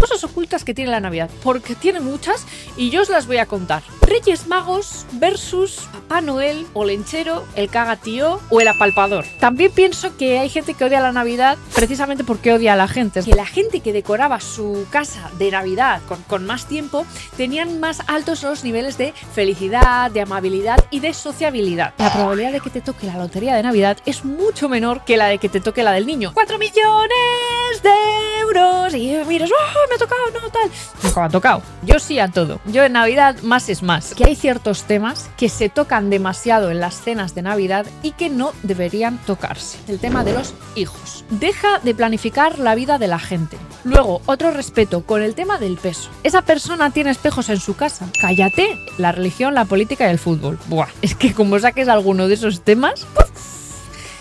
cosas ocultas que tiene la Navidad, porque tiene muchas y yo os las voy a contar. Reyes Magos versus Papá Noel, o Lenchero, el cagatío o el apalpador. También pienso que hay gente que odia la Navidad precisamente porque odia a la gente. Que la gente que decoraba su casa de Navidad con, más tiempo tenían más altos los niveles de felicidad, de amabilidad y de sociabilidad. La probabilidad de que te toque la lotería de Navidad es mucho menor que la de que te toque la del niño. ¡4 millones de euros! Y miras, ¡oh, me ha tocado! No, tal. Nunca me ha tocado. Yo sí a todo. Yo en Navidad más es más. Que hay ciertos temas que se tocan demasiado en las cenas de Navidad y que no deberían tocarse. El tema de los hijos. Deja de planificar la vida de la gente. Luego, otro respeto con el tema del peso. Esa persona tiene espejos en su casa. Cállate. La religión, la política y el fútbol. Buah, es que como saques alguno de esos temas...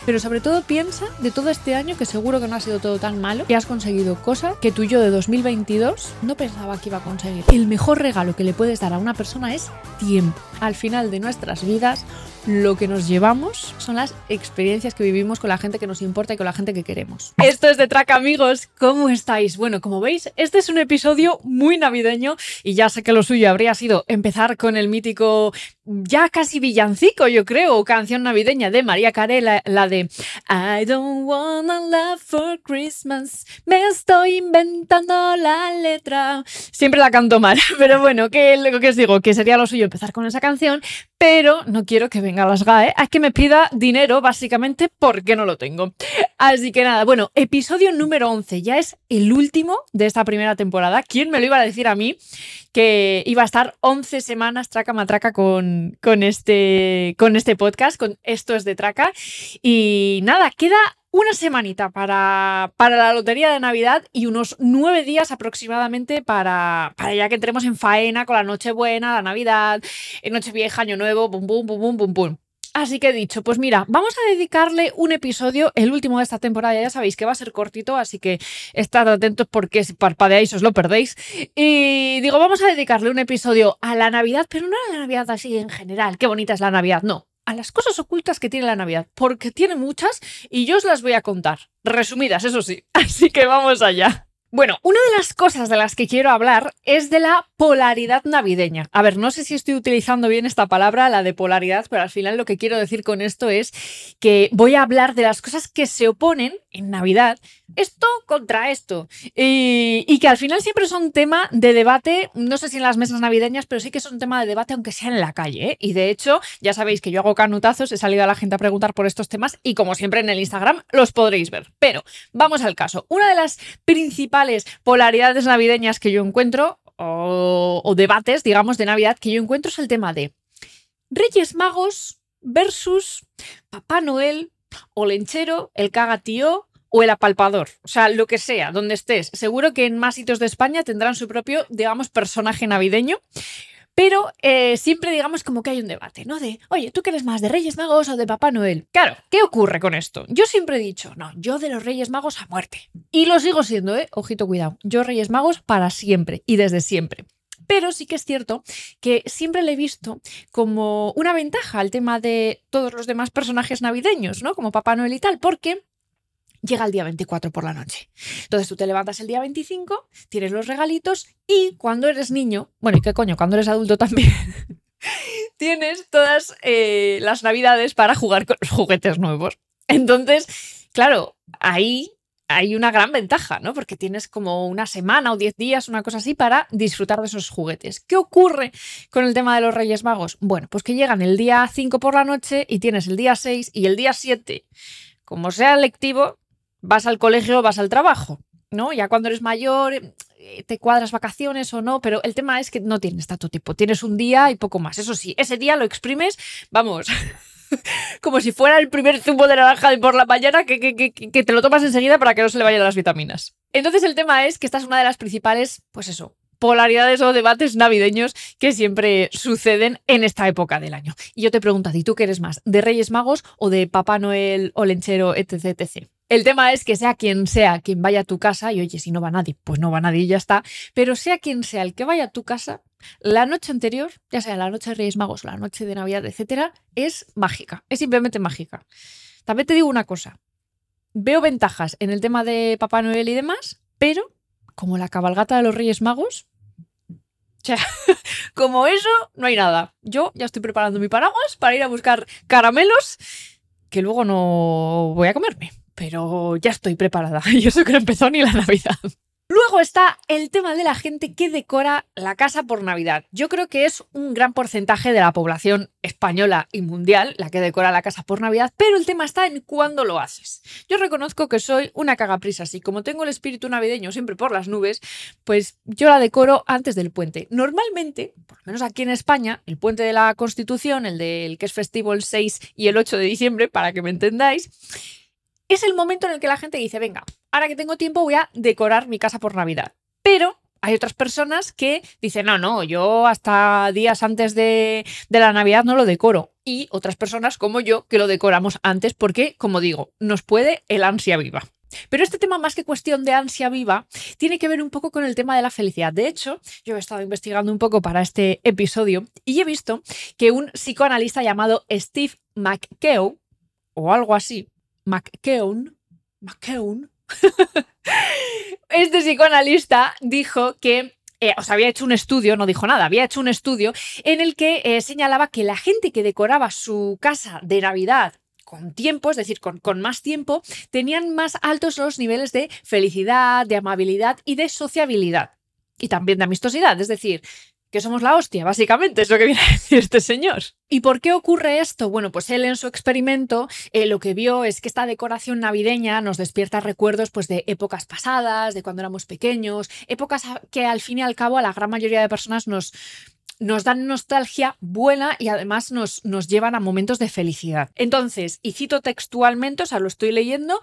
Pero sobre todo piensa de todo este año que seguro que no ha sido todo tan malo, que has conseguido cosas que tú y yo de 2022 no pensaba que iba a conseguir. El mejor regalo que le puedes dar a una persona es tiempo. Al final de nuestras vidas, lo que nos llevamos son las experiencias que vivimos con la gente que nos importa y con la gente que queremos. Esto es de Track amigos, ¿cómo estáis? Bueno, como veis, este es un episodio muy navideño y ya sé que lo suyo habría sido empezar con el mítico, ya casi villancico, yo creo, canción navideña de María Carey, la, la de I don't wanna love for Christmas, me estoy inventando la letra. Siempre la canto mal, pero bueno, que lo que os digo, que sería lo suyo empezar con esa canción, pero no quiero que venga a las GAE a que me pida dinero, básicamente, porque no lo tengo. Así que nada, bueno, episodio número 11, ya es el último de esta primera temporada. ¿Quién me lo iba a decir a mí? Que iba a estar 11 semanas traca matraca con, con, este, con este podcast, con Esto es de Traca. Y nada, queda una semanita para, para, la lotería de Navidad y unos nueve días aproximadamente para, para ya que entremos en faena con la Nochebuena, la Navidad, Nochevieja, Año Nuevo, bum, bum, bum, bum, bum, bum. Así que he dicho, pues mira, vamos a dedicarle un episodio, el último de esta temporada, ya sabéis que va a ser cortito, así que estad atentos porque si parpadeáis os lo perdéis. Y digo, vamos a dedicarle un episodio a la Navidad, pero no a la Navidad así en general, qué bonita es la Navidad, no, a las cosas ocultas que tiene la Navidad, porque tiene muchas y yo os las voy a contar. Resumidas, eso sí. Así que vamos allá. Bueno, una de las cosas de las que quiero hablar es de la polaridad navideña. A ver, no sé si estoy utilizando bien esta palabra, la de polaridad, pero al final lo que quiero decir con esto es que voy a hablar de las cosas que se oponen en Navidad, esto contra esto, y, que al final siempre son tema de debate, no sé si en las mesas navideñas, pero sí que son tema de debate aunque sea en la calle. ¿eh? Y de hecho, ya sabéis que yo hago canutazos, he salido a la gente a preguntar por estos temas y como siempre en el Instagram los podréis ver. Pero vamos al caso. Una de las principales polaridades navideñas que yo encuentro, o, debates, digamos, de Navidad que yo encuentro es el tema de Reyes Magos versus Papá Noel o Lenchero, el cagatío o el apalpador, o sea, lo que sea, donde estés. Seguro que en más sitios de España tendrán su propio, digamos, personaje navideño. Pero eh, siempre digamos como que hay un debate, ¿no? De, oye, ¿tú quieres más de Reyes Magos o de Papá Noel? Claro, ¿qué ocurre con esto? Yo siempre he dicho, no, yo de los Reyes Magos a muerte. Y lo sigo siendo, ¿eh? Ojito, cuidado. Yo Reyes Magos para siempre y desde siempre. Pero sí que es cierto que siempre le he visto como una ventaja al tema de todos los demás personajes navideños, ¿no? Como Papá Noel y tal, porque llega el día 24 por la noche. Entonces tú te levantas el día 25, tienes los regalitos y cuando eres niño, bueno, y qué coño, cuando eres adulto también, tienes todas eh, las navidades para jugar con los juguetes nuevos. Entonces, claro, ahí hay una gran ventaja, ¿no? Porque tienes como una semana o diez días, una cosa así, para disfrutar de esos juguetes. ¿Qué ocurre con el tema de los Reyes Magos? Bueno, pues que llegan el día 5 por la noche y tienes el día 6 y el día 7, como sea lectivo, vas al colegio, vas al trabajo, ¿no? Ya cuando eres mayor, eh, te cuadras vacaciones o no, pero el tema es que no tienes tanto tiempo, tienes un día y poco más. Eso sí, ese día lo exprimes, vamos, como si fuera el primer zumo de naranja de por la mañana que, que, que, que, te lo tomas enseguida para que no se le vayan las vitaminas. Entonces el tema es que esta es una de las principales, pues eso, polaridades o debates navideños que siempre suceden en esta época del año. Y yo te pregunto ti, ¿tú qué eres más? ¿De Reyes Magos o de Papá Noel o Lenchero, etc, etc? El tema es que sea quien sea quien vaya a tu casa, y oye, si no va nadie, pues no va nadie y ya está, pero sea quien sea el que vaya a tu casa, la noche anterior, ya sea la noche de Reyes Magos, la noche de Navidad, etcétera, es mágica, es simplemente mágica. También te digo una cosa, veo ventajas en el tema de Papá Noel y demás, pero como la cabalgata de los Reyes Magos. O sea, como eso, no hay nada. Yo ya estoy preparando mi paraguas para ir a buscar caramelos que luego no voy a comerme. Pero ya estoy preparada. Y eso que no empezó ni la Navidad. Luego está el tema de la gente que decora la casa por Navidad. Yo creo que es un gran porcentaje de la población española y mundial la que decora la casa por Navidad, pero el tema está en cuándo lo haces. Yo reconozco que soy una cagaprisas y como tengo el espíritu navideño siempre por las nubes, pues yo la decoro antes del puente. Normalmente, por lo menos aquí en España, el puente de la Constitución, el del que es festivo el 6 y el 8 de diciembre, para que me entendáis, es el momento en el que la gente dice, venga, ahora que tengo tiempo voy a decorar mi casa por Navidad. Pero hay otras personas que dicen, no, no, yo hasta días antes de, de, la Navidad no lo decoro. Y otras personas como yo que lo decoramos antes porque, como digo, nos puede el ansia viva. Pero este tema, más que cuestión de ansia viva, tiene que ver un poco con el tema de la felicidad. De hecho, yo he estado investigando un poco para este episodio y he visto que un psicoanalista llamado Steve McKeown, o algo así, McKeown, McKeown, este psicoanalista dijo que eh, o sea, había hecho un estudio, no dijo nada, había hecho un estudio en el que eh, señalaba que la gente que decoraba su casa de Navidad con tiempo, es decir, con, con, más tiempo, tenían más altos los niveles de felicidad, de amabilidad y de sociabilidad. Y también de amistosidad, es decir, que somos la hostia, básicamente, es lo que viene a decir este señor. ¿Y por qué ocurre esto? Bueno, pues él en su experimento eh, lo que vio es que esta decoración navideña nos despierta recuerdos pues, de épocas pasadas, de cuando éramos pequeños, épocas que al fin y al cabo a la gran mayoría de personas nos, nos dan nostalgia buena y además nos, nos llevan a momentos de felicidad. Entonces, y cito textualmente, o sea, lo estoy leyendo,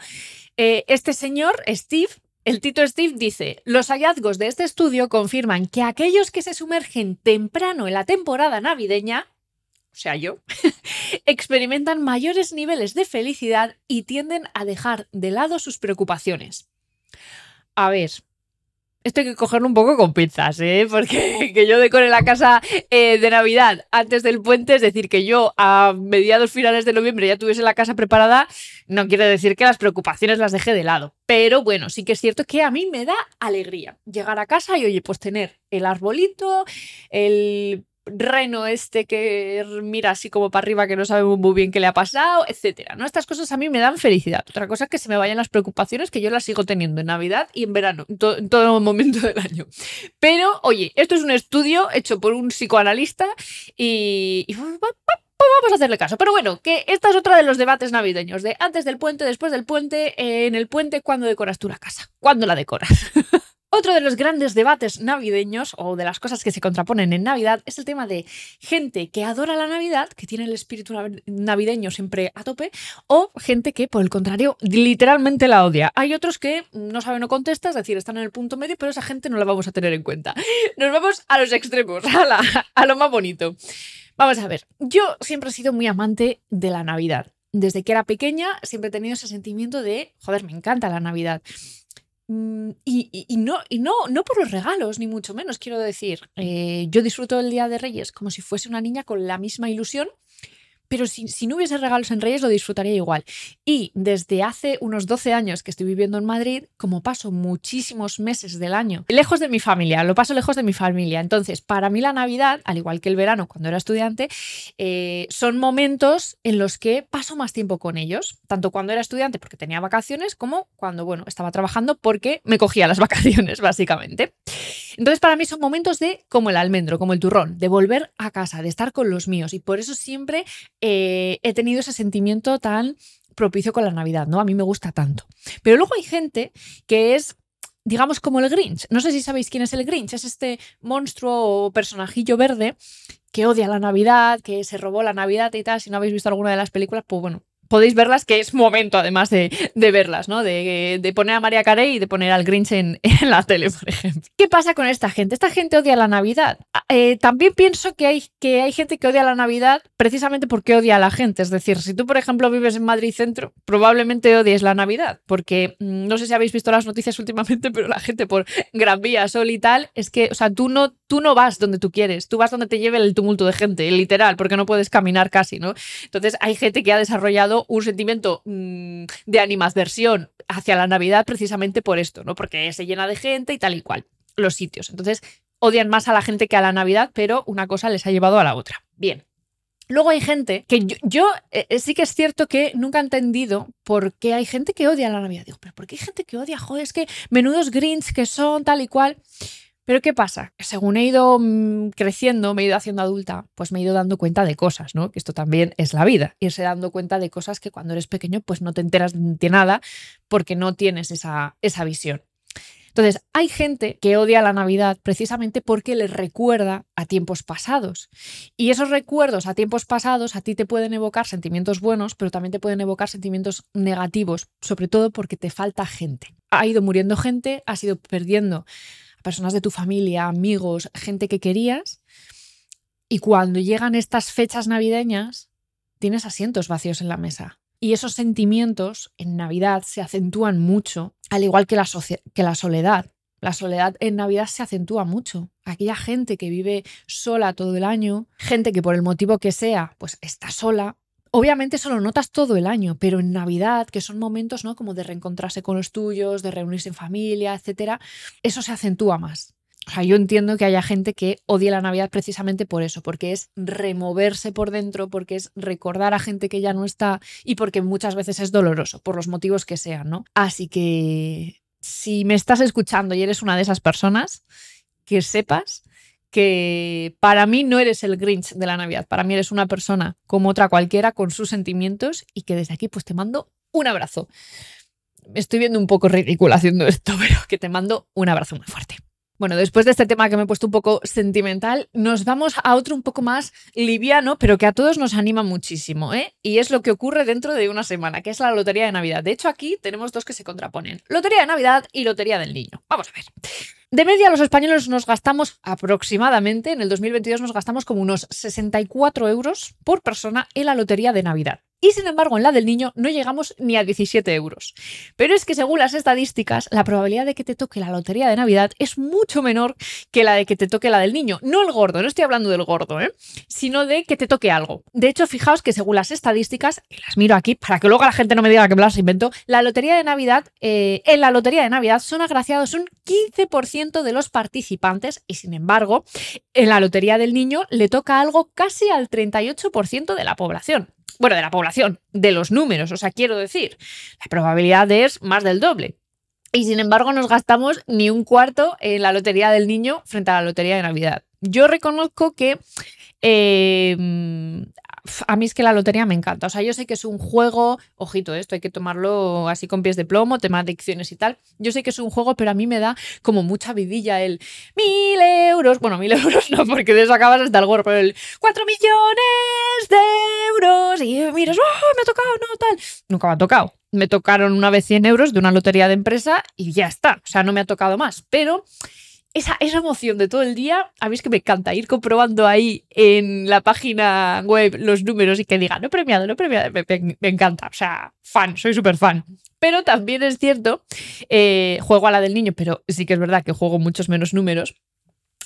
eh, este señor, Steve, el Tito Steve dice, los hallazgos de este estudio confirman que aquellos que se sumergen temprano en la temporada navideña, o sea yo, experimentan mayores niveles de felicidad y tienden a dejar de lado sus preocupaciones. A ver, esto hay que cogerlo un poco con pinzas, ¿eh? porque que yo decore la casa eh, de Navidad antes del puente, es decir, que yo a mediados finales de noviembre ya tuviese la casa preparada, no quiere decir que las preocupaciones las dejé de lado. Pero bueno, sí que es cierto que a mí me da alegría llegar a casa y, oye, pues tener el arbolito, el reno este que mira así como para arriba que no sabe muy bien qué le ha pasado, etcétera. ¿no? Estas cosas a mí me dan felicidad. Otra cosa es que se me vayan las preocupaciones que yo las sigo teniendo en Navidad y en verano, en, todo momento del año. Pero, oye, esto es un estudio hecho por un psicoanalista y, y vamos a hacerle caso. Pero bueno, que esta es otra de los debates navideños, de antes del puente, después del puente, en el puente, ¿cuándo decoras tú la casa? ¿Cuándo la decoras? Otro de los grandes debates navideños o de las cosas que se contraponen en Navidad es el tema de gente que adora la Navidad, que tiene el espíritu navideño siempre a tope, o gente que, por el contrario, literalmente la odia. Hay otros que no saben o contestan, es decir, están en el punto medio, pero esa gente no la vamos a tener en cuenta. Nos vamos a los extremos, a, a lo más bonito. Vamos a ver, yo siempre he sido muy amante de la Navidad. Desde que era pequeña siempre he tenido ese sentimiento de, joder, me encanta la Navidad. Mm, y, no, y no, no por los regalos, ni mucho menos, quiero decir. Eh, yo disfruto el Día de Reyes como si fuese una niña con la misma ilusión pero si, si, no hubiese regalos en Reyes lo disfrutaría igual. Y desde hace unos 12 años que estoy viviendo en Madrid, como paso muchísimos meses del año lejos de mi familia, lo paso lejos de mi familia. Entonces, para mí la Navidad, al igual que el verano cuando era estudiante, eh, son momentos en los que paso más tiempo con ellos, tanto cuando era estudiante porque tenía vacaciones, como cuando, bueno, estaba trabajando porque me cogía las vacaciones, básicamente. Entonces, para mí son momentos de, como el almendro, como el turrón, de volver a casa, de estar con los míos. Y por eso siempre eh, he tenido ese sentimiento tan propicio con la Navidad, ¿no? A mí me gusta tanto. Pero luego hay gente que es digamos como el Grinch. No sé si sabéis quién es el Grinch. Es este monstruo o personajillo verde que odia la Navidad, que se robó la Navidad y tal. Si no habéis visto alguna de las películas, pues bueno, podéis verlas, que es momento además de, verlas, ¿no? De, poner a María Carey y de poner al Grinch en, la tele, por ejemplo. ¿Qué pasa con esta gente? Esta gente odia la Navidad. Ah, eh, también pienso que hay, que hay gente que odia la Navidad precisamente porque odia a la gente. Es decir, si tú, por ejemplo, vives en Madrid Centro, probablemente odies la Navidad, porque mm, no sé si habéis visto las noticias últimamente, pero la gente por Gran Vía, Sol y tal, es que, o sea, tú no, tú no vas donde tú quieres, tú vas donde te lleve el tumulto de gente, literal, porque no puedes caminar casi, ¿no? Entonces hay gente que ha desarrollado un sentimiento mm, de animadversión hacia la Navidad precisamente por esto, ¿no? Porque se llena de gente y tal y cual, los sitios. Entonces, odian más a la gente que a la Navidad, pero una cosa les ha llevado a la otra. Bien. Luego hay gente que yo, eh, eh, sí que es cierto que nunca he entendido por qué hay gente que odia la Navidad. Digo, pero ¿por qué hay gente que odia? Joder, es que menudos greens que son tal y cual. Pero ¿qué pasa? Según he ido mm, creciendo, me he ido haciendo adulta, pues me he ido dando cuenta de cosas, ¿no? Que esto también es la vida, irse dando cuenta de cosas que cuando eres pequeño pues no te enteras de nada porque no tienes esa, esa visión. Entonces, hay gente que odia la Navidad precisamente porque les recuerda a tiempos pasados. Y esos recuerdos a tiempos pasados a ti te pueden evocar sentimientos buenos, pero también te pueden evocar sentimientos negativos, sobre todo porque te falta gente. Ha ido muriendo gente, has ido perdiendo personas de tu familia, amigos, gente que querías. Y cuando llegan estas fechas navideñas, tienes asientos vacíos en la mesa. Y esos sentimientos en Navidad se acentúan mucho, al igual que la, soledad. La soledad en Navidad se acentúa mucho. Aquella gente que vive sola todo el año, gente que por el motivo que sea, pues está sola, Obviamente eso lo notas todo el año, pero en Navidad, que son momentos, ¿no? Como de reencontrarse con los tuyos, de reunirse en familia, etcétera, eso se acentúa más. O sea, yo entiendo que haya gente que odie la Navidad precisamente por eso, porque es removerse por dentro, porque es recordar a gente que ya no está y porque muchas veces es doloroso, por los motivos que sean, ¿no? Así que si me estás escuchando y eres una de esas personas, que sepas que para mí no eres el Grinch de la Navidad, para mí eres una persona como otra cualquiera con sus sentimientos y que desde aquí pues te mando un abrazo. Me estoy viendo un poco ridícula haciendo esto, pero que te mando un abrazo muy fuerte. Bueno, después de este tema que me he puesto un poco sentimental, nos vamos a otro un poco más liviano, pero que a todos nos anima muchísimo, ¿eh? Y es lo que ocurre dentro de una semana, que es la Lotería de Navidad. De hecho, aquí tenemos dos que se contraponen. Lotería de Navidad y Lotería del Niño. Vamos a ver. De media, los españoles nos gastamos aproximadamente, en el 2022 nos gastamos como unos 64 euros por persona en la lotería de Navidad. Y sin embargo, en la del niño no llegamos ni a 17 euros. Pero es que según las estadísticas, la probabilidad de que te toque la lotería de Navidad es mucho menor que la de que te toque la del niño. No el gordo, no estoy hablando del gordo, ¿eh? sino de que te toque algo. De hecho, fijaos que según las estadísticas, y las miro aquí para que luego la gente no me diga que me las invento, la lotería de Navidad, eh, en la lotería de Navidad son agraciados un 15% de los participantes y sin embargo, en la lotería del niño le toca algo casi al 38% de la población bueno, de la población, de los números, o sea, quiero decir, la probabilidad es más del doble. Y sin embargo nos gastamos ni un cuarto en la lotería del niño frente a la lotería de Navidad. Yo reconozco que eh, a mí es que la lotería me encanta. O sea, yo sé que es un juego, ojito, esto hay que tomarlo así con pies de plomo, tema de adicciones y tal. Yo sé que es un juego, pero a mí me da como mucha vidilla el mil euros. Bueno, mil euros no, porque de eso acabas hasta el gorro, pero el cuatro millones de euros. Y miras, oh, me ha tocado, no, tal. Nunca me ha tocado. Me tocaron una vez 100 euros de una lotería de empresa y ya está. O sea, no me ha tocado más. Pero esa, emoción de todo el día, a mí es que me encanta ir comprobando ahí en la página web los números y que diga, no premiado, no premiado, me, encanta, o sea, fan, soy súper fan. Pero también es cierto, eh, juego a la del niño, pero sí que es verdad que juego muchos menos números.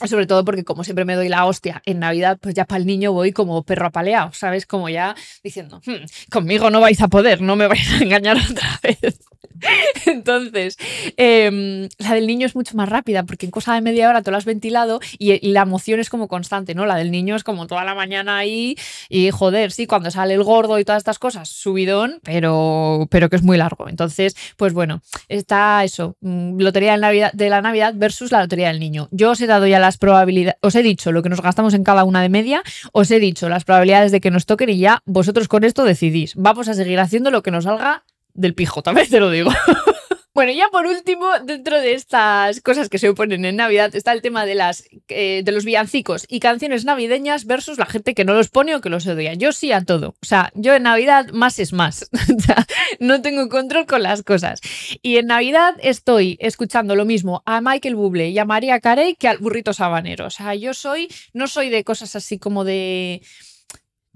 Sobre todo porque como siempre me doy la hostia en Navidad, pues ya para el niño voy como perro apaleado, ¿sabes? Como ya diciendo, hmm, conmigo no vais a poder, no me vais a engañar otra vez. Entonces, em, la del niño es mucho más rápida porque en cosa de media hora te lo has ventilado y, la emoción es como constante, ¿no? La del niño es como toda la mañana ahí y joder, sí, cuando sale el gordo y todas estas cosas, subidón, pero, pero que es muy largo. Entonces, pues bueno, está eso, mm, lotería de, de la Navidad versus la lotería del niño. Yo os he dado ya las probabilidades, os he dicho lo que nos gastamos en cada una de media, os he dicho las probabilidades de que nos toquen y ya vosotros con esto decidís. Vamos a seguir haciendo lo que nos salga del pijo, también te lo digo. Bueno, ya por último, dentro de estas cosas que se oponen en Navidad, está el tema de, las, eh, de los villancicos y canciones navideñas versus la gente que no los pone o que los odia. Yo sí a todo. O sea, yo en Navidad más es más. no tengo control con las cosas. Y en Navidad estoy escuchando lo mismo a Michael Bublé y a María Carey que al burrito sabanero. O sea, yo soy, no soy de cosas así como de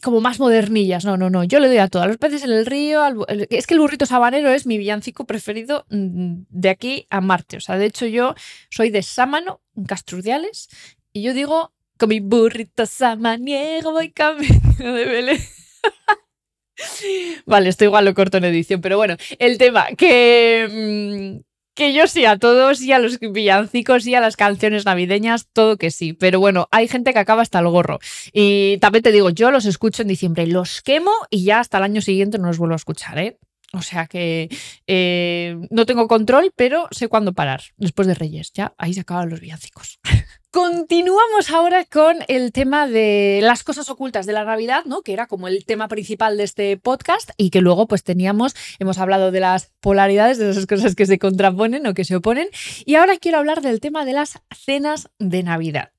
como más modernillas. No, no, no. Yo le doy a todos. los peces en el río. es que el burrito sabanero es mi villancico preferido mm, de aquí a Marte. O sea, de hecho, yo soy de Sámano, en Castrudiales. Y yo digo, con mi burrito samaniego voy camino de Belén. Vale, esto igual lo corto en edición, pero bueno, el tema que, mm, que yo sí a todos y a los villancicos y a las canciones navideñas, todo que sí. Pero bueno, hay gente que acaba hasta el gorro. Y también te digo, yo los escucho en diciembre, los quemo y ya hasta el año siguiente no los vuelvo a escuchar, ¿eh? O sea que eh, no tengo control, pero sé cuándo parar. Después de Reyes, ya ahí se acaban los villancicos. Continuamos ahora con el tema de las cosas ocultas de la Navidad, ¿no? Que era como el tema principal de este podcast y que luego pues teníamos, hemos hablado de las polaridades, de esas cosas que se contraponen o que se oponen. Y ahora quiero hablar del tema de las cenas de Navidad.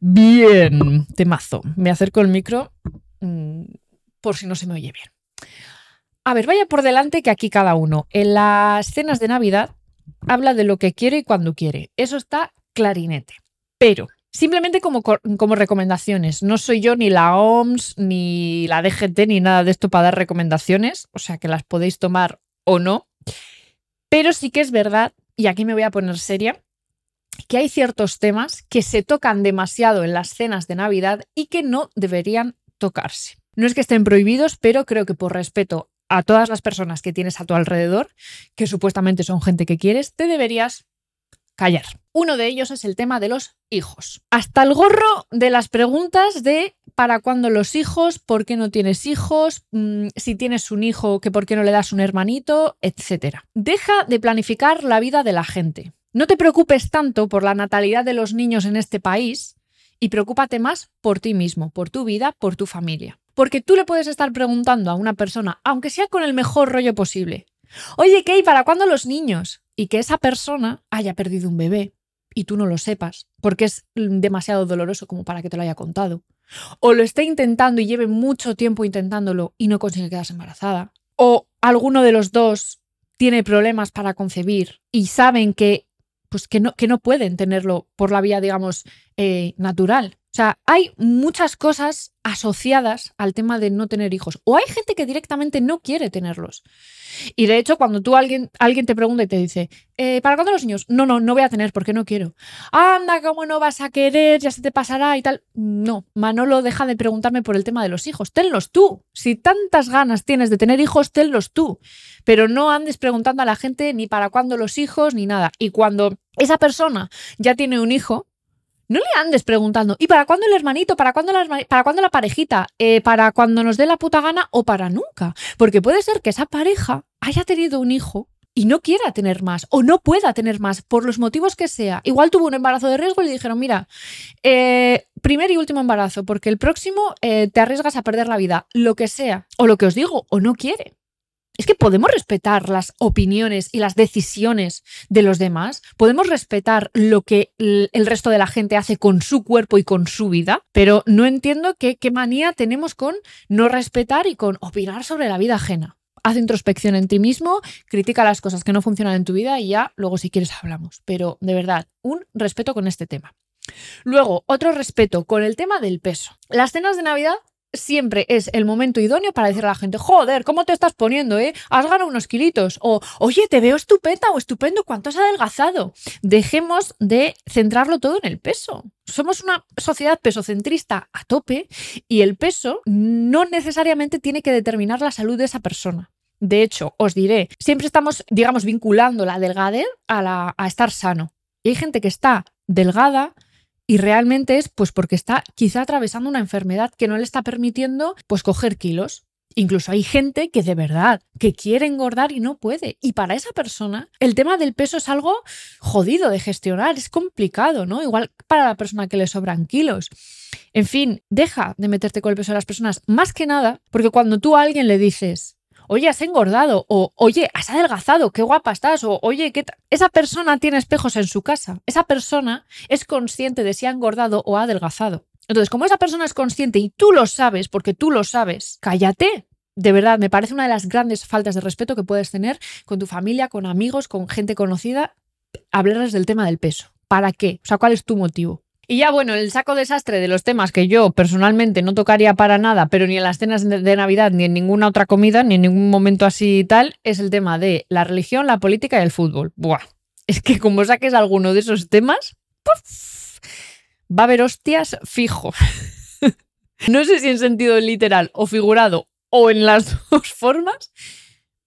Bien, temazo. Me acerco el micro mm, por si no se me oye bien. A ver, vaya por delante que aquí cada uno en las cenas de Navidad habla de lo que quiere y cuando quiere. Eso está clarinete. Pero simplemente como, como, recomendaciones. No soy yo ni la OMS, ni la DGT, ni nada de esto para dar recomendaciones, o sea que las podéis tomar o no. Pero sí que es verdad, y aquí me voy a poner seria, que hay ciertos temas que se tocan demasiado en las cenas de Navidad y que no deberían tocarse. No es que estén prohibidos, pero creo que por respeto a todas las personas que tienes a tu alrededor, que supuestamente son gente que quieres, te deberías callar. Uno de ellos es el tema de los hijos. Hasta el gorro de las preguntas de para cuándo los hijos, por qué no tienes hijos, mm, si tienes un hijo, que por qué no le das un hermanito, etc. Deja de planificar la vida de la gente. No te preocupes tanto por la natalidad de los niños en este país y preocúpate más por ti mismo, por tu vida, por tu familia. Porque tú le puedes estar preguntando a una persona, aunque sea con el mejor rollo posible, oye, Kay, ¿para cuándo los niños? Y que esa persona haya perdido un bebé y tú no lo sepas, porque es demasiado doloroso como para que te lo haya contado. O lo esté intentando y lleve mucho tiempo intentándolo y no consigue quedarse embarazada. O alguno de los dos tiene problemas para concebir y saben que, pues que, no, que no pueden tenerlo por la vía, digamos, eh, natural. O sea, hay muchas cosas asociadas al tema de no tener hijos. O hay gente que directamente no quiere tenerlos. Y de hecho, cuando tú alguien, alguien te pregunta y te dice, eh, ¿para cuándo los niños? No, no, no voy a tener porque no quiero. Anda, ¿cómo no vas a querer? Ya se te pasará y tal. No, Manolo deja de preguntarme por el tema de los hijos. Tenlos tú. Si tantas ganas tienes de tener hijos, tenlos tú. Pero no andes preguntando a la gente ni para cuándo los hijos ni nada. Y cuando esa persona ya tiene un hijo, no le andes preguntando, ¿y para cuándo el hermanito? ¿Para cuándo la, para cuándo la parejita? Eh, ¿Para cuando nos dé la puta gana o para nunca? Porque puede ser que esa pareja haya tenido un hijo y no quiera tener más o no pueda tener más por los motivos que sea. Igual tuvo un embarazo de riesgo y le dijeron, mira, eh, primer y último embarazo, porque el próximo eh, te arriesgas a perder la vida, lo que sea, o lo que os digo, o no quiere es que podemos respetar las opiniones y las decisiones de los demás, podemos respetar lo que el resto de la gente hace con su cuerpo y con su vida, pero no entiendo qué, manía tenemos con no respetar y con opinar sobre la vida ajena. Haz introspección en ti mismo, critica las cosas que no funcionan en tu vida y ya luego si quieres hablamos. Pero de verdad, un respeto con este tema. Luego, otro respeto con el tema del peso. Las cenas de Navidad siempre es el momento idóneo para decirle a la gente, joder, ¿cómo te estás poniendo, eh? Has ganado unos kilitos. O, oye, te veo estupenda o estupendo, ¿cuánto has adelgazado? Dejemos de centrarlo todo en el peso. Somos una sociedad pesocentrista a tope y el peso no necesariamente tiene que determinar la salud de esa persona. De hecho, os diré, siempre estamos, digamos, vinculando la delgadez a, la, a estar sano. Y hay gente que está delgada, y realmente es pues porque está quizá atravesando una enfermedad que no le está permitiendo pues coger kilos. Incluso hay gente que de verdad que quiere engordar y no puede. Y para esa persona el tema del peso es algo jodido de gestionar, es complicado, ¿no? Igual para la persona que le sobran kilos. En fin, deja de meterte con el peso de las personas, más que nada, porque cuando tú a alguien le dices, oye, has engordado, o oye, has adelgazado, qué guapa estás, o oye, ¿qué esa persona tiene espejos en su casa. Esa persona es consciente de si ha engordado o ha adelgazado. Entonces, como esa persona es consciente y tú lo sabes, porque tú lo sabes, cállate. De verdad, me parece una de las grandes faltas de respeto que puedes tener con tu familia, con amigos, con gente conocida, hablarles del tema del peso. ¿Para qué? O sea, ¿cuál es tu motivo? Y ya bueno, el saco desastre de los temas que yo personalmente no tocaría para nada, pero ni en las cenas de Navidad, ni en ninguna otra comida, ni en ningún momento así tal, es el tema de la religión, la política y el fútbol. Buah, es que como saques alguno de esos temas, va a haber hostias fijo. no sé si en sentido literal o figurado o en las dos formas,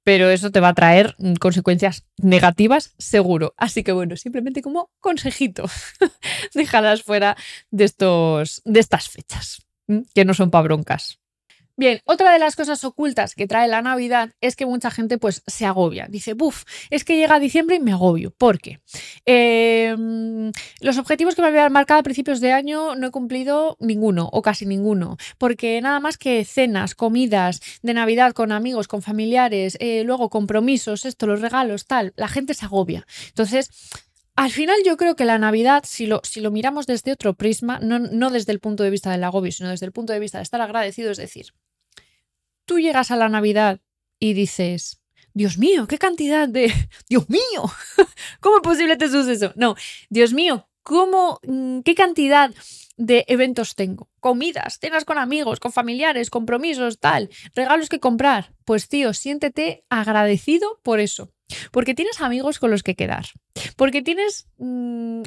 pero eso te va a traer mm, consecuencias negativas seguro. Así que bueno, simplemente como consejito, déjalas fuera de, estos, de estas fechas, que no son pa' broncas. Bien, otra de las cosas ocultas que trae la Navidad es que mucha gente pues se agobia. Dice, buf, es que llega diciembre y me agobio. ¿Por qué? Em, los objetivos que me habían marcado a principios de año no he cumplido ninguno o casi ninguno. Porque nada más que cenas, comidas de Navidad con amigos, con familiares, eh, luego compromisos, esto, los regalos, tal, la gente se agobia. Entonces, al final yo creo que la Navidad, si lo, si lo miramos desde otro prisma, no, no, desde el punto de vista del agobio, sino desde el punto de vista de estar agradecido, es decir, tú llegas a la Navidad y dices, Dios mío, qué cantidad de... Dios mío, ¿cómo es posible este suceso? No, Dios mío, ¿cómo, mm, qué cantidad de eventos tengo? Comidas, cenas con amigos, con familiares, compromisos, tal, regalos que comprar. Pues tío, siéntete agradecido por eso. Porque tienes amigos con los que quedar. Porque tienes mm,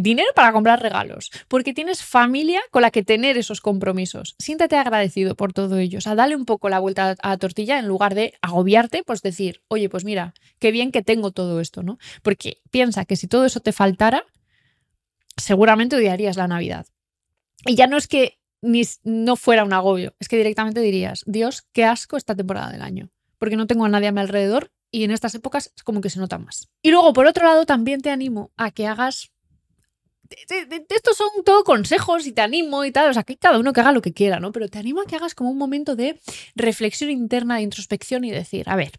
dinero para comprar regalos. Porque tienes familia con la que tener esos compromisos. Siéntate agradecido por todo ello. O sea, dale un poco la vuelta a la tortilla en lugar de agobiarte, pues decir, oye, pues mira, qué bien que tengo todo esto, ¿no? Porque piensa que si todo eso te faltara, seguramente odiarías la Navidad. Y ya no es que ni, no fuera un agobio, es que directamente dirías, Dios, qué asco esta temporada del año. Porque no tengo a nadie a mi alrededor y en estas épocas es como que se nota más. Y luego, por otro lado, también te animo a que hagas... Estos son todo consejos y te animo y tal, o sea, que cada uno que haga lo que quiera, ¿no? Pero te animo a que hagas como un momento de reflexión interna, de introspección y decir, a ver,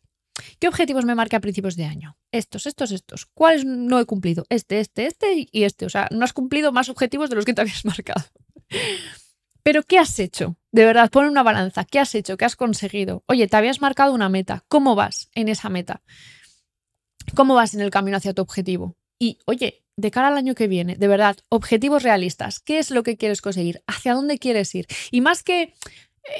¿qué objetivos me marqué a principios de año? Estos, estos, estos. ¿Cuáles no he cumplido? Este, este, este y este. O sea, no has cumplido más objetivos de los que te habías marcado. Pero ¿qué has hecho? De verdad, pon una balanza. ¿Qué has hecho? ¿Qué has conseguido? Oye, te habías marcado una meta. ¿Cómo vas en esa meta? ¿Cómo vas en el camino hacia tu objetivo? Y, oye, de cara al año que viene, de verdad, objetivos realistas. ¿Qué es lo que quieres conseguir? ¿Hacia dónde quieres ir? Y más que eh,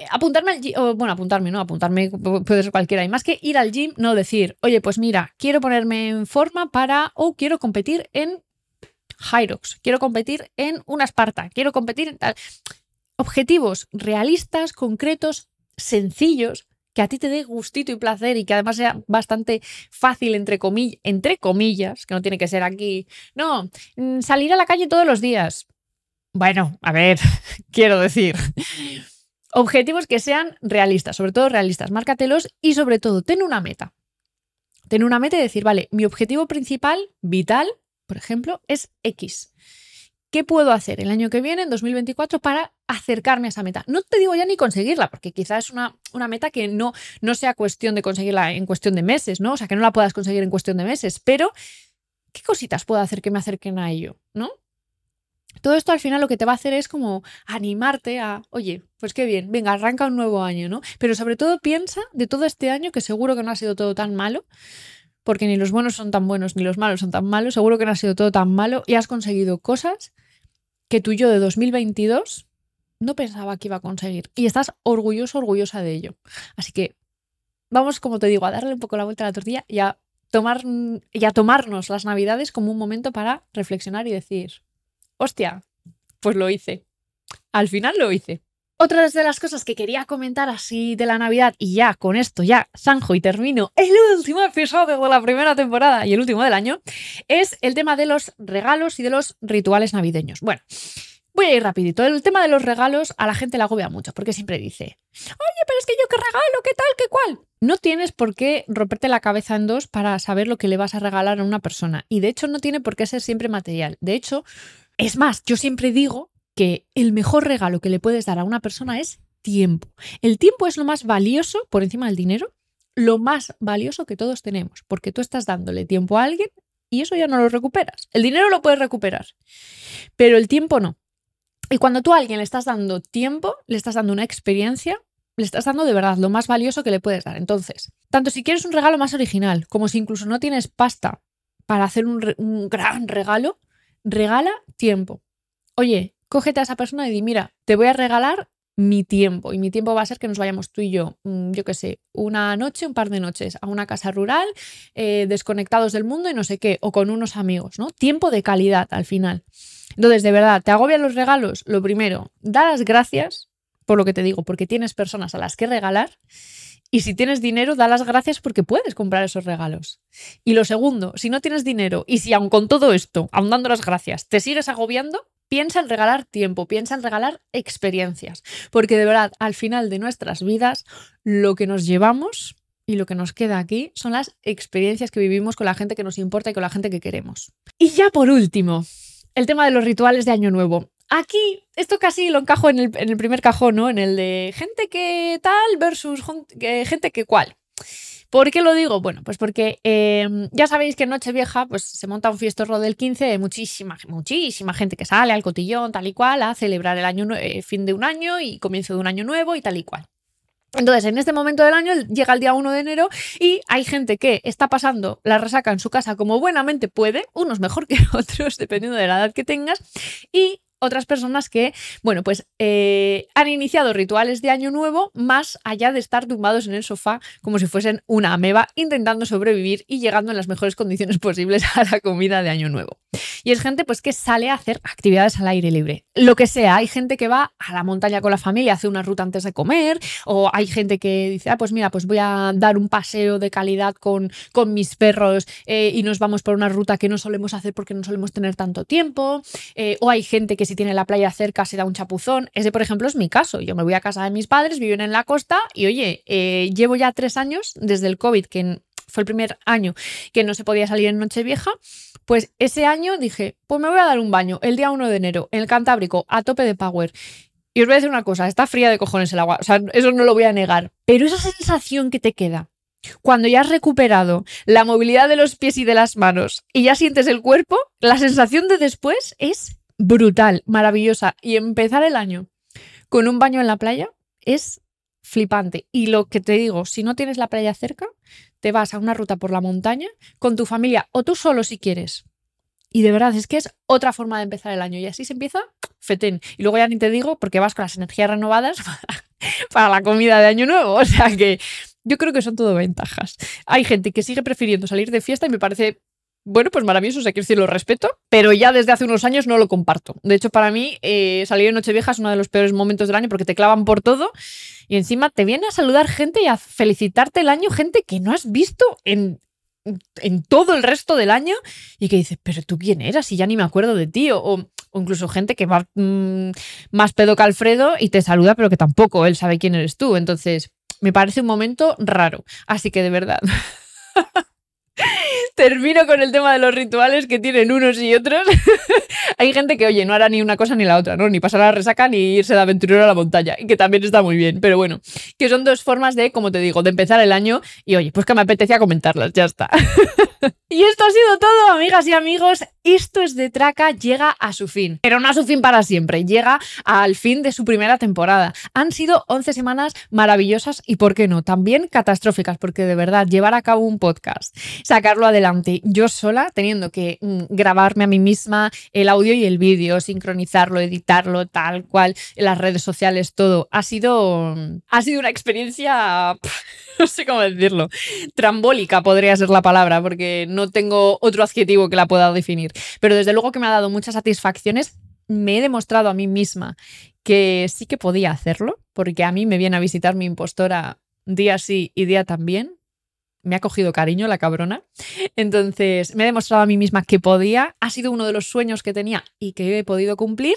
apuntarme al gym, bueno, apuntarme, no, apuntarme puede ser cualquiera. Y más que ir al gym, no decir, oye, pues mira, quiero ponerme en forma para o quiero competir en Hyrox, quiero competir en una Esparta, quiero competir en tal objetivos realistas, concretos, sencillos, que a ti te dé gustito y placer y que además sea bastante fácil, entre, comillas, entre comillas, que no tiene que ser aquí. No, mm, salir a la calle todos los días. Bueno, a ver, quiero decir. Objetivos que sean realistas, sobre todo realistas, márcatelos y sobre todo ten una meta. Ten una meta y decir, vale, mi objetivo principal, vital, por ejemplo, es X. ¿Qué puedo hacer el año que viene, en 2024, para acercarme a esa meta? No te digo ya ni conseguirla, porque quizás es una, una, meta que no, no sea cuestión de conseguirla en cuestión de meses, ¿no? O sea, que no la puedas conseguir en cuestión de meses, pero ¿qué cositas puedo hacer que me acerquen a ello, ¿no? Todo esto al final lo que te va a hacer es como animarte a, oye, pues qué bien, venga, arranca un nuevo año, ¿no? Pero sobre todo piensa de todo este año, que seguro que no ha sido todo tan malo, porque ni los buenos son tan buenos ni los malos son tan malos, seguro que no ha sido todo tan malo y has conseguido cosas que tú yo de 2022 no pensaba que iba a conseguir. Y estás orgulloso, orgullosa de ello. Así que vamos, como te digo, a darle un poco la vuelta a la tortilla y a, tomar, y a tomarnos las navidades como un momento para reflexionar y decir, hostia, pues lo hice. Al final lo hice. Otra de las cosas que quería comentar así de la Navidad, y ya con esto ya zanjo y termino el último episodio de la primera temporada y el último del año, es el tema de los regalos y de los rituales navideños. Bueno, voy a ir rapidito. El tema de los regalos a la gente le agobia mucho, porque siempre dice, oye, pero es que yo qué regalo, qué tal, qué cual. No tienes por qué romperte la cabeza en dos para saber lo que le vas a regalar a una persona. Y de hecho no tiene por qué ser siempre material. De hecho, es más, yo siempre digo que el mejor regalo que le puedes dar a una persona es tiempo. El tiempo es lo más valioso por encima del dinero, lo más valioso que todos tenemos, porque tú estás dándole tiempo a alguien y eso ya no lo recuperas. El dinero lo puedes recuperar, pero el tiempo no. Y cuando tú a alguien le estás dando tiempo, le estás dando una experiencia, le estás dando de verdad lo más valioso que le puedes dar. Entonces, tanto si quieres un regalo más original, como si incluso no tienes pasta para hacer un, un gran regalo, regala tiempo. Oye, cógete a esa persona y di, mira, te voy a regalar mi tiempo. Y mi tiempo va a ser que nos vayamos tú y yo, mm, yo qué sé, una noche, un par de noches a una casa rural, eh, desconectados del mundo y no sé qué, o con unos amigos, ¿no? Tiempo de calidad al final. Entonces, de verdad, ¿te agobian los regalos? Lo primero, da las gracias por lo que te digo, porque tienes personas a las que regalar y si tienes dinero, da las gracias porque puedes comprar esos regalos. Y lo segundo, si no tienes dinero y si aun con todo esto, aun dando las gracias, te sigues agobiando, piensa en regalar tiempo, piensa en regalar experiencias. Porque de verdad, al final de nuestras vidas, lo que nos llevamos y lo que nos queda aquí son las experiencias que vivimos con la gente que nos importa y con la gente que queremos. Y ya por último, el tema de los rituales de Año Nuevo. Aquí, esto casi lo encajo en el, primer cajón, ¿no? En el de gente que tal versus gente que cual. ¿Por qué lo digo? Bueno, pues porque em, ya sabéis que en Nochevieja pues, se monta un fiestorro del 15 de muchísima, muchísima gente que sale al cotillón, tal y cual, a celebrar el año eh, fin de un año y comienzo de un año nuevo y tal y cual. Entonces, en este momento del año llega el día 1 de enero y hay gente que está pasando la resaca en su casa como buenamente puede, unos mejor que otros, dependiendo de la edad que tengas, y otras personas que, bueno, pues eh, han iniciado rituales de Año Nuevo más allá de estar tumbados en el sofá como si fuesen una ameba intentando sobrevivir y llegando en las mejores condiciones posibles a la comida de Año Nuevo. Y es gente pues que sale a hacer actividades al aire libre. Lo que sea, hay gente que va a la montaña con la familia, hace una ruta antes de comer, o hay gente que dice, ah, pues mira, pues voy a dar un paseo de calidad con, con mis perros eh, y nos vamos por una ruta que no solemos hacer porque no solemos tener tanto tiempo, eh, o hay gente que si tiene la playa cerca se da un chapuzón. Ese, por ejemplo, es mi caso. Yo me voy a casa de mis padres, viven en la costa y oye, eh, llevo ya tres años desde el COVID, que fue el primer año que no se podía salir en Nochevieja, pues ese año dije, pues me voy a dar un baño el día 1 de enero en el Cantábrico a tope de power. Y os voy a decir una cosa, está fría de cojones el agua, o sea, eso no lo voy a negar, pero esa sensación que te queda cuando ya has recuperado la movilidad de los pies y de las manos y ya sientes el cuerpo, la sensación de después es brutal, maravillosa. Y empezar el año con un baño en la playa es flipante. Y lo que te digo, si no tienes la playa cerca, te vas a una ruta por la montaña con tu familia o tú solo si quieres. Y de verdad es que es otra forma de empezar el año. Y así se empieza, fetén. Y luego ya ni te digo porque vas con las energías renovadas para, la comida de año nuevo. O sea que yo creo que son todo ventajas. Hay gente que sigue prefiriendo salir de fiesta y me parece bueno, pues maravilloso, sé que decir, lo respeto, pero ya desde hace unos años no lo comparto. De hecho, para mí, eh, salir en Nochevieja es uno de los peores momentos del año porque te clavan por todo y encima te viene a saludar gente y a felicitarte el año, gente que no has visto en, en todo el resto del año y que dices, pero tú quién eras y ya ni me acuerdo de ti. O, incluso gente que va mm, más pedo que Alfredo y te saluda, pero que tampoco él sabe quién eres tú. Entonces, me parece un momento raro. Así que de verdad. termino con el tema de los rituales que tienen unos y otros. Hay gente que, oye, no hará ni una cosa ni la otra, ¿no? Ni pasar a la resaca ni irse de aventurero a la montaña, y que también está muy bien. Pero bueno, que son dos formas de, como te digo, de empezar el año y, oye, pues que me apetecía comentarlas, ya está. y esto ha sido todo, amigas y amigos. Esto es de Traca, llega a su fin. Pero no a su fin para siempre, llega al fin de su primera temporada. Han sido 11 semanas maravillosas y, ¿por qué no? También catastróficas, porque de verdad, llevar a cabo un podcast, sacarlo adelante yo sola, teniendo que mm, grabarme a mí misma el audio y el vídeo, sincronizarlo, editarlo, tal cual, las redes sociales, todo. Ha sido, ha sido una experiencia, no sé cómo decirlo, trambólica podría ser la palabra, porque no tengo otro adjetivo que la pueda definir. Pero desde luego que me ha dado muchas satisfacciones. Me he demostrado a mí misma que sí que podía hacerlo, porque a mí me viene a visitar mi impostora día sí y día también, me ha cogido cariño la cabrona. Entonces me he demostrado a mí misma que podía. Ha sido uno de los sueños que tenía y que he podido cumplir.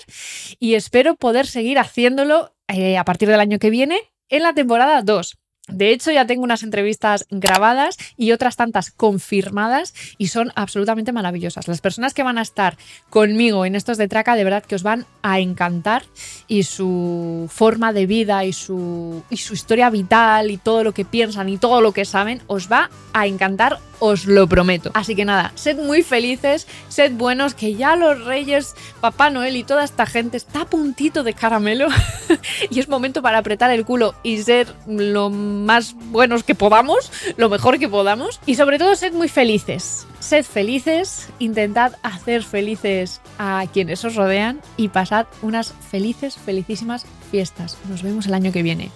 Y espero poder seguir haciéndolo eh, a partir del año que viene en la temporada 2. De hecho, ya tengo unas entrevistas grabadas y otras tantas confirmadas y son absolutamente maravillosas. Las personas que van a estar conmigo en estos de Traca, de verdad que os van a encantar y su forma de vida y su, y su historia vital y todo lo que piensan y todo lo que saben os va a encantar os lo prometo. Así que nada, sed muy felices, sed buenos, que ya los reyes, Papá Noel y toda esta gente está a puntito de caramelo y es momento para apretar el culo y ser lo más buenos que podamos, lo mejor que podamos y sobre todo sed muy felices. Sed felices, intentad hacer felices a quienes os rodean y pasad unas felices, felicísimas fiestas. Nos vemos el año que viene.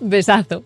Besazo.